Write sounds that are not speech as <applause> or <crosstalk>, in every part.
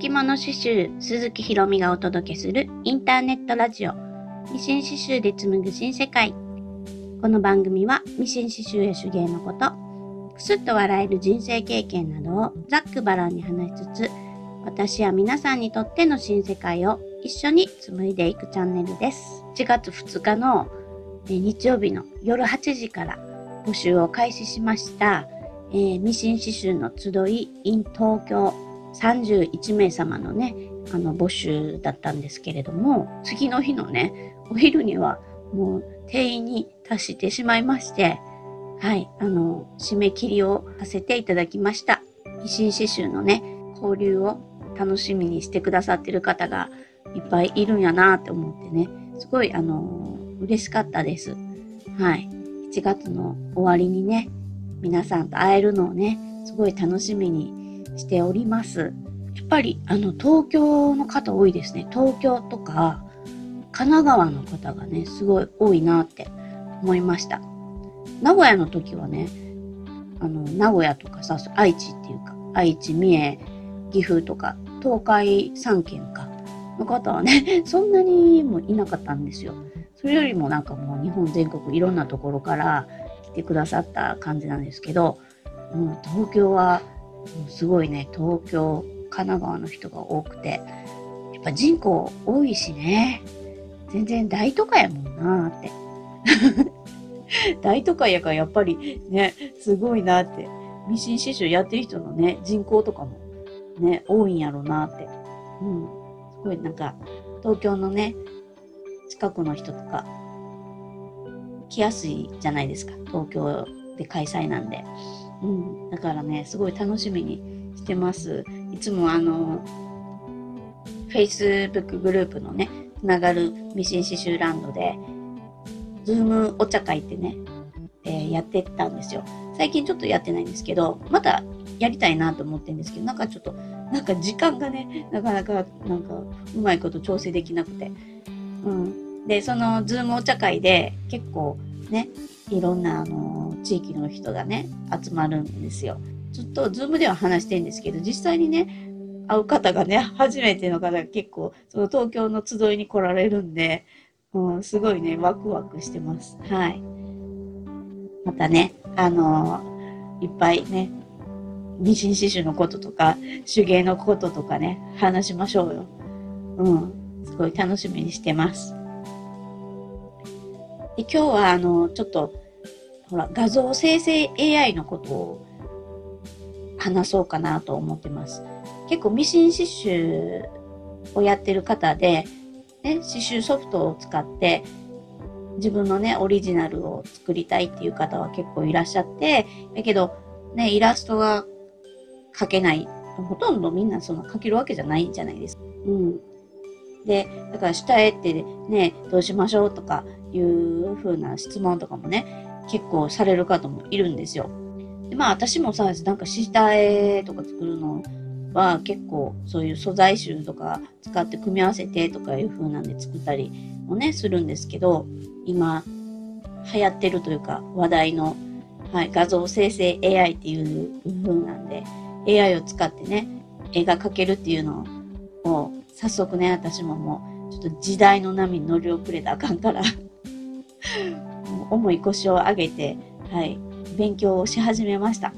き物刺繍鈴木ひろみがお届けするインターネットラジオ。ミシン刺繍で紡ぐ新世界。この番組はミシン刺繍や手芸のことくすっと笑える人生経験などをざっくばらんに話しつつ私や皆さんにとっての新世界を一緒に紡いでいくチャンネルです。1月2日の日曜日の夜8時から募集を開始しましたえー、ミシン刺繍の集い in 東京31名様のね、あの募集だったんですけれども、次の日のね、お昼にはもう定員に達してしまいまして、はい、あの、締め切りをさせていただきました。ミシン刺繍のね、交流を楽しみにしてくださってる方がいっぱいいるんやなって思ってね、すごい、あの、嬉しかったです。はい。7月の終わりにね、皆さんと会えるのをね、すごい楽しみにしております。やっぱりあの東京の方多いですね。東京とか神奈川の方がね、すごい多いなって思いました。名古屋の時はね、あの、名古屋とかさ、愛知っていうか、愛知、三重、岐阜とか、東海3県か、の方はね、<laughs> そんなにもいなかったんですよ。それよりもなんかもう日本全国いろんなところから来てくださった感じなんですけど、もう東京はすごいね、東京、神奈川の人が多くて、やっぱ人口多いしね、全然大都会やもんなーって。<laughs> 大都会やからやっぱりね、すごいなって。ミシン刺繍やってる人のね、人口とかもね、多いんやろうなって。うん。すごいなんか、東京のね、近くの人とか、来やすいじゃないですか。東京で開催なんで。うん。だからね、すごい楽しみにしてます。いつもあの、Facebook グループのね、つながるミシン刺繍ランドで、ズームお茶会ってね、えー、やってたんですよ。最近ちょっとやってないんですけど、またやりたいなと思ってるんですけど、なんかちょっと、なんか時間がね、なかなか、なんか、うまいこと調整できなくて。うん。で、そのズームお茶会で結構ね、いろんなあの地域の人がね、集まるんですよ。ずっとズームでは話してるんですけど、実際にね、会う方がね、初めての方が結構、その東京の集いに来られるんで、うん、すごいね、ワクワクしてます。はい。またね、あのー、いっぱいね、ミシン刺繍のこととか、手芸のこととかね、話しましょうよ。うん。すごい楽しみにしてます。で今日はあのちょっとほら画像生成 AI のことを話そうかなと思ってます。結構ミシン刺繍をやってる方で、ね、刺繍ソフトを使って自分のね、オリジナルを作りたいっていう方は結構いらっしゃって、だけど、ね、イラストが描けない。ほとんどみんなその描けるわけじゃないんじゃないですか。うん。で、だから下絵ってね、どうしましょうとかいう風な質問とかもね、結構される方もいるんですよ。でまあ私もさ、なんか下絵とか作るのは結構そういう素材集とか使って組み合わせてとかいう風なんで作ったりもね、するんですけど、今流行ってるというか話題の、はい、画像生成 AI っていう風なんで、AI を使ってね、絵が描けるっていうのを早速ね、私ももう、ちょっと時代の波に乗り遅れたあかんから <laughs> 重い腰を上げて、はい、勉強をし始めました。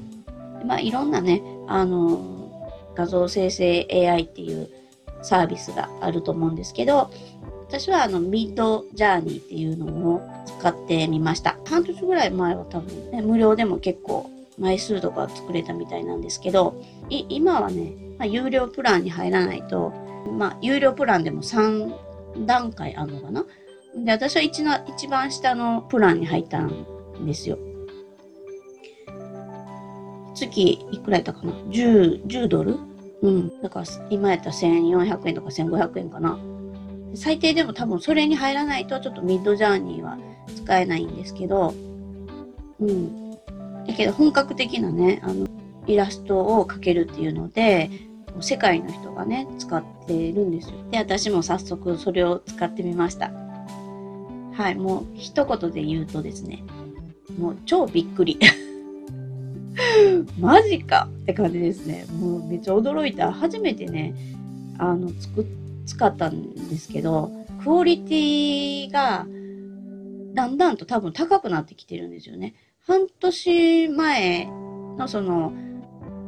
まあ、いろんなね、あの、画像生成 AI っていうサービスがあると思うんですけど、私はあの、ミッドジャーニーっていうのを使ってみました。半年ぐらい前は多分ね、無料でも結構枚数とか作れたみたいなんですけど、今はね、まあ、有料プランに入らないとまあ、有料プランでも3段階あるのかな？で、私は一の一番下のプランに入ったんですよ。月いくらやったかな ?10、10ドル？うん。だから今やったら1400円とか1500円かな。最低でも多分それに入らないとちょっとミッドジャーニーは使えないんですけど、うん。だけど本格的なね、あの、イラストを描けるっていうので、世界の人がね、使っているんですよ。で、私も早速それを使ってみました。はい、もう一言で言うとですね、もう超びっくり。<laughs> マジかって感じですね。もうめっちゃ驚いた。初めてね、あの、つく、使ったんですけど、クオリティが、だんだんと多分高くなってきてるんですよね。半年前のその、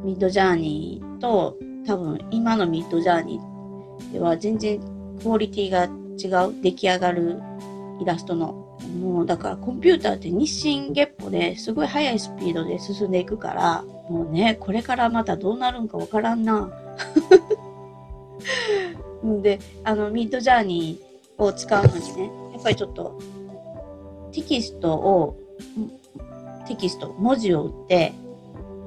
ミッドジャーニーと、多分今のミッドジャーニーでは全然クオリティが違う、出来上がるイラストの。もうだからコンピューターって日進月歩ですごい速いスピードで進んでいくから、もうね、これからまたどうなるんかわからんな。で、あの、ミッドジャーニーを使うのにね、やっぱりちょっとテキストを、テキスト、文字を打って、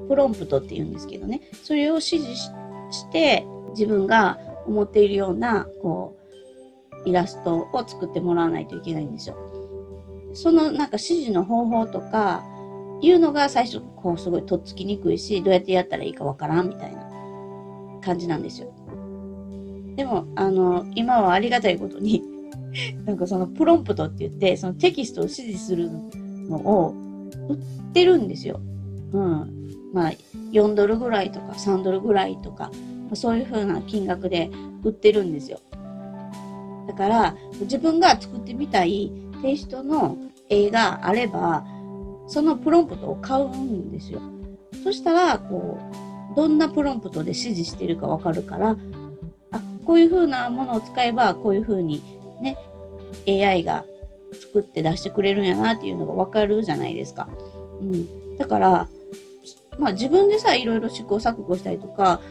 プロンプトって言うんですけどね、それを指示してして自分が思っているような、こう、イラストを作ってもらわないといけないんですよ。そのなんか指示の方法とか、いうのが最初こうすごいとっつきにくいし、どうやってやったらいいかわからんみたいな感じなんですよ。でも、あの、今はありがたいことに <laughs> なんかそのプロンプトって言って、そのテキストを指示するのを売ってるんですよ。うん。まあ、4ドルぐらいとか3ドルぐらいとかま、そういう風な金額で売ってるんですよ。だから、自分が作ってみたいテイストの絵があれば、そのプロンプトを買うんですよ。そしたら、こう、どんなプロンプトで指示してるかわかるから、あ、こういう風なものを使えば、こういう風にね、AI が作って出してくれるんやなっていうのがわかるじゃないですか。うん。だから、まあ自分でさ、いろいろ試行錯誤したりとか、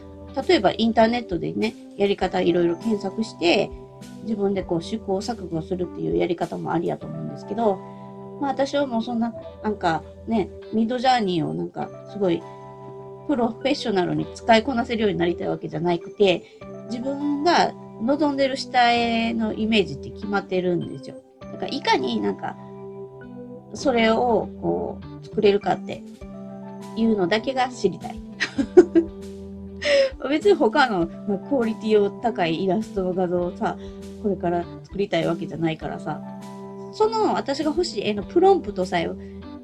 例えばインターネットでね、やり方いろいろ検索して、自分でこう試行錯誤するっていうやり方もありやと思うんですけど、まあ私はもうそんな、なんかね、ミッドジャーニーをなんかすごいプロフェッショナルに使いこなせるようになりたいわけじゃなくて、自分が望んでる下絵のイメージって決まってるんですよ。だからいかになんか、それをこう作れるかっていうのだけが知りたい。<laughs> 別に他のクオリティを高いイラストの画像をさ、これから作りたいわけじゃないからさ、その私が欲しい絵のプロンプトさえ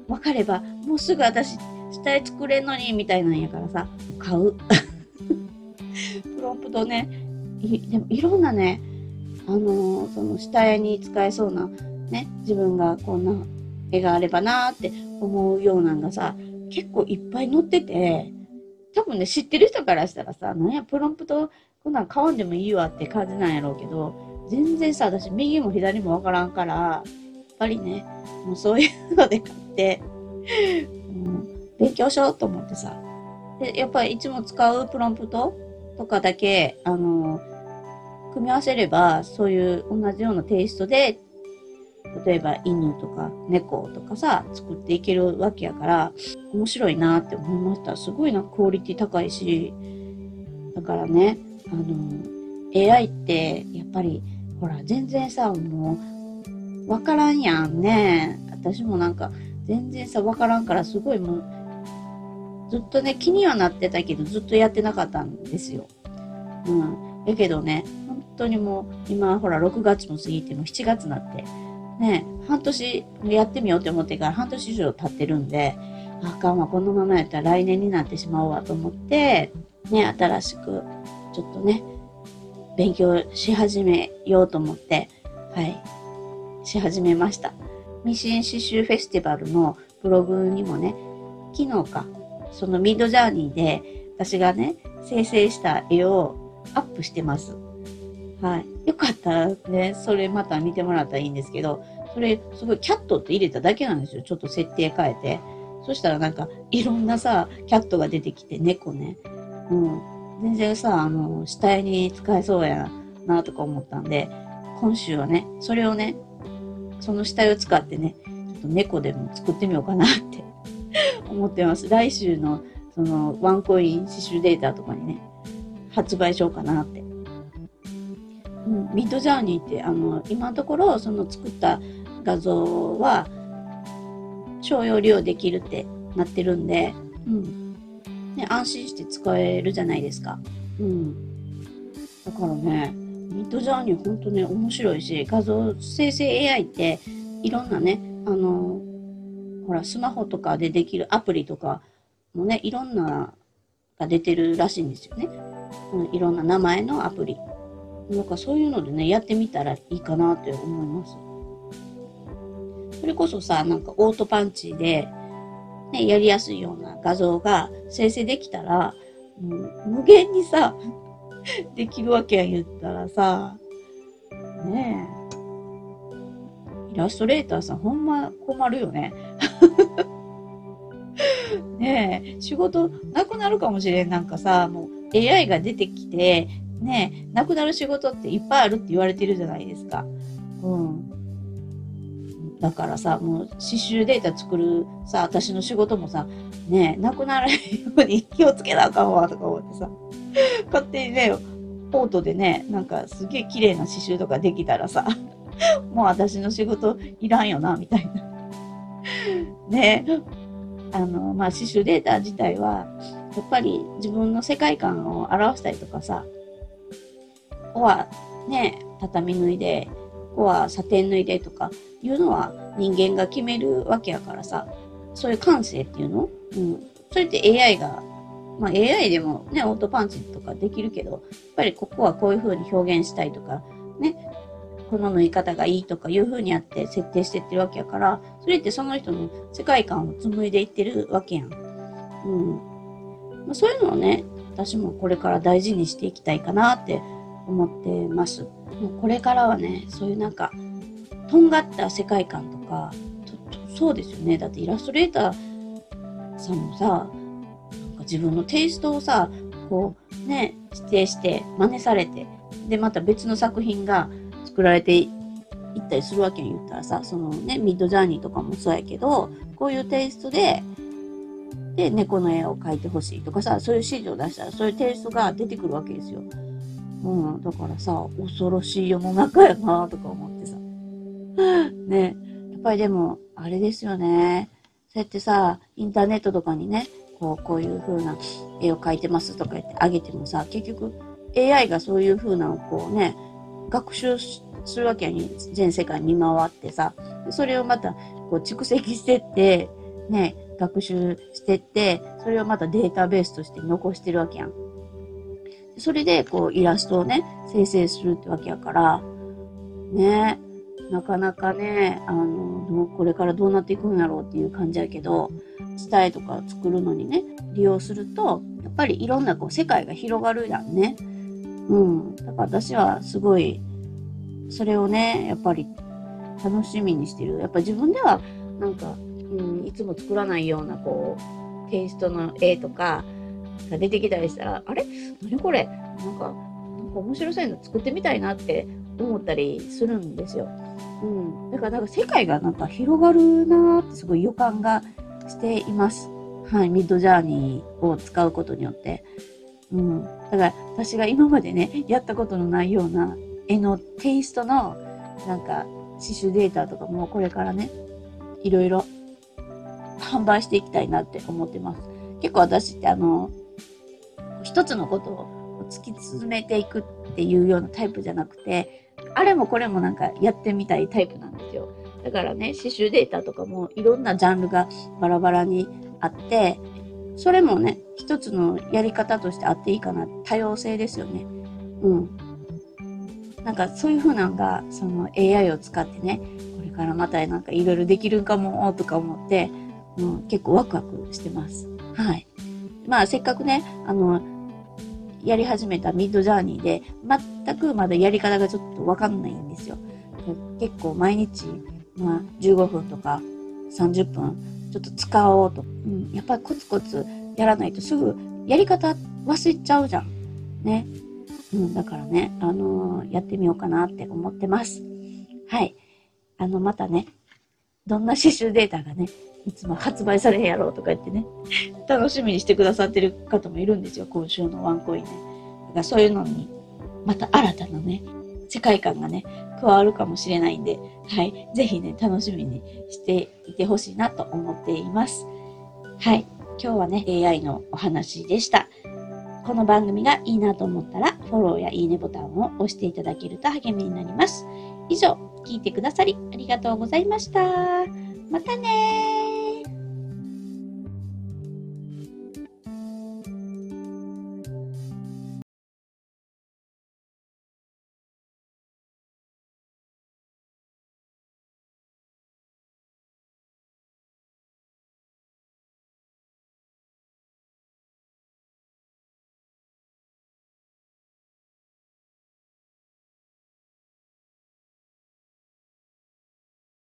分かれば、もうすぐ私下絵作れんのにみたいなんやからさ、買う。<laughs> プロンプトね、でもいろんなね、あのー、その下絵に使えそうな、ね、自分がこんな絵があればなーって思うようなのがさ、結構いっぱい載ってて、多分ね、知ってる人からしたらさ、なんや、プロンプト、こんなん買わんでもいいわって感じなんやろうけど、全然さ、私、右も左もわからんから、やっぱりね、もうそういうので買って、うん、勉強しようと思ってさ。で、やっぱりいつも使うプロンプトとかだけ、あの、組み合わせれば、そういう同じようなテイストで、例えば犬とか猫とかさ、作っていけるわけやから、面白いなって思いました。すごいな、クオリティ高いし。だからね、あの、AI ってやっぱり、ほら、全然さ、もう、わからんやんね。私もなんか、全然さ、わからんから、すごいもう、ずっとね、気にはなってたけど、ずっとやってなかったんですよ。うん。やけどね、本当にもう、今、ほら、6月も過ぎても7月になって、ね、半年やってみようって思ってから半年以上経ってるんで、あかんわ、このままやったら来年になってしまおうわと思って、ね、新しく、ちょっとね、勉強し始めようと思って、はい、し始めました。ミシン刺繍フェスティバルのブログにもね、昨日か、そのミッドジャーニーで私がね、生成した絵をアップしてます。はい。よかったらね、それまた見てもらったらいいんですけど、それすごいキャットって入れただけなんですよ。ちょっと設定変えて。そしたらなんかいろんなさ、キャットが出てきて、猫ね。うん。全然さ、あの、下絵に使えそうやなとか思ったんで、今週はね、それをね、その下絵を使ってね、ちょっと猫でも作ってみようかなって <laughs> 思ってます。来週のそのワンコイン刺繍データとかにね、発売しようかなって。うん、ミッドジャーニーってあの今のところその作った画像は商用利用できるってなってるんで、うんね、安心して使えるじゃないですか。うん、だからねミッドジャーニーほんとね面白いし画像生成 AI っていろんなねあのほら、スマホとかでできるアプリとかもね、いろんなが出てるらしいんですよね。うん、いろんな名前のアプリ。なんかそういうのでね、やってみたらいいかなって思います。それこそさ、なんかオートパンチで、ね、やりやすいような画像が生成できたら、もう無限にさ、<laughs> できるわけや言ったらさ、ねえ。イラストレーターさんほんま困るよね。<laughs> ねえ、仕事なくなるかもしれん。なんかさ、もう AI が出てきて、ね、なくなる仕事っていっぱいあるって言われてるじゃないですか。うん。だからさ、もう刺繍データ作るさ、私の仕事もさ、ね、なくならないように気をつけなあかんわとか思ってさ、勝手にね、ポートでね、なんかすげえ綺麗な刺繍とかできたらさ、もう私の仕事いらんよな、みたいな。ねあの、まあ、刺繍データ自体は、やっぱり自分の世界観を表したりとかさ、ここはね、畳縫いで、ここはサテン縫いでとかいうのは人間が決めるわけやからさ、そういう感性っていうの？うん。それって AI がまあ、AI でもね、オートパンチとかできるけど、やっぱりここはこういう風に表現したいとか、ね、この縫い方がいいとかいう風にやって設定してってるわけやから、それってその人の世界観を紡いでいってるわけやん。うん。まあ、そういうのをね、私もこれから大事にしていきたいかなって思ってます。もうこれからはね、そういうなんか、とんがった世界観とか、そうですよね。だってイラストレーターさんもさ、自分のテイストをさ、こうね、指定して真似されて、で、また別の作品が作られていったりするわけに言ったらさ、そのね、ミッドジャーニーとかもそうやけど、こういうテイストで、で、猫の絵を描いてほしいとかさ、そういう指示を出したら、そういうテイストが出てくるわけですよ。うん、だからさ、恐ろしい世の中やなとか思ってさ。<laughs> ね、やっぱりでも、あれですよね。そうやってさ、インターネットとかにね、こう、こういう風な絵を描いてますとか言ってあげてもさ、結局 AI がそういう風なのをこうね、学習するわけに全世界に回ってさ、それをまたこう蓄積してって、ね、学習してって、それをまたデータベースとして残してるわけやん。それでこうイラストをね、生成するってわけやから、ね、なかなかね、あの、これからどうなっていくんやろうっていう感じやけど、伝えとか作るのにね、利用すると、やっぱりいろんなこう世界が広がるやんね。うん。だから私はすごい、それをね、やっぱり楽しみにしてる。やっぱ自分ではなんか、うん、いつも作らないようなこう、テイストの絵とかが出てきたりしたら、あれ？何これ？なんか、なんか面白そういうの作ってみたいなって思ったりするんですよ。うん。だから、なんか世界がなんか広がるなーってすごい予感がしています。はい。ミッドジャーニーを使うことによって。うん。だから私が今までね、やったことのないような絵のテイストのなんか刺繍データとかもこれからね、いろいろ販売していきたいなって思ってます。結構私ってあの、一つのことを突き進めていくっていうようなタイプじゃなくて、あれもこれもなんかやってみたいタイプなんですよ。だからね、刺繍データとかもいろんなジャンルがバラバラにあって、それもね、一つのやり方としてあっていいかな。多様性ですよね。うん。なんかそういう風なのが、その AI を使ってね、これからまたなんかいろいろできるんかも、とか思って、うん、結構ワクワクしてます。はい。まあせっかくね、あの、やり始めたミッドジャーニーで、全くまだやり方がちょっとわかんないんですよ。結構毎日、まあ、15分とか30分、ちょっと使おうと。うん、やっぱりコツコツやらないとすぐやり方忘れちゃうじゃん。ね。うん、だからね、あのー、やってみようかなって思ってます。はい。あの、またね、どんな刺繍データがね、いつも発売されへんやろうとか言ってね、楽しみにしてくださってる方もいるんですよ、今週のワンコインね。だからそういうのに、また新たなね、世界観がね、加わるかもしれないんで、はい、ぜひね、楽しみにしていてほしいなと思っています。はい、今日はね、AI のお話でした。この番組がいいなと思ったら、フォローやいいねボタンを押していただけると励みになります。以上、聞いてくださりありがとうございました。またね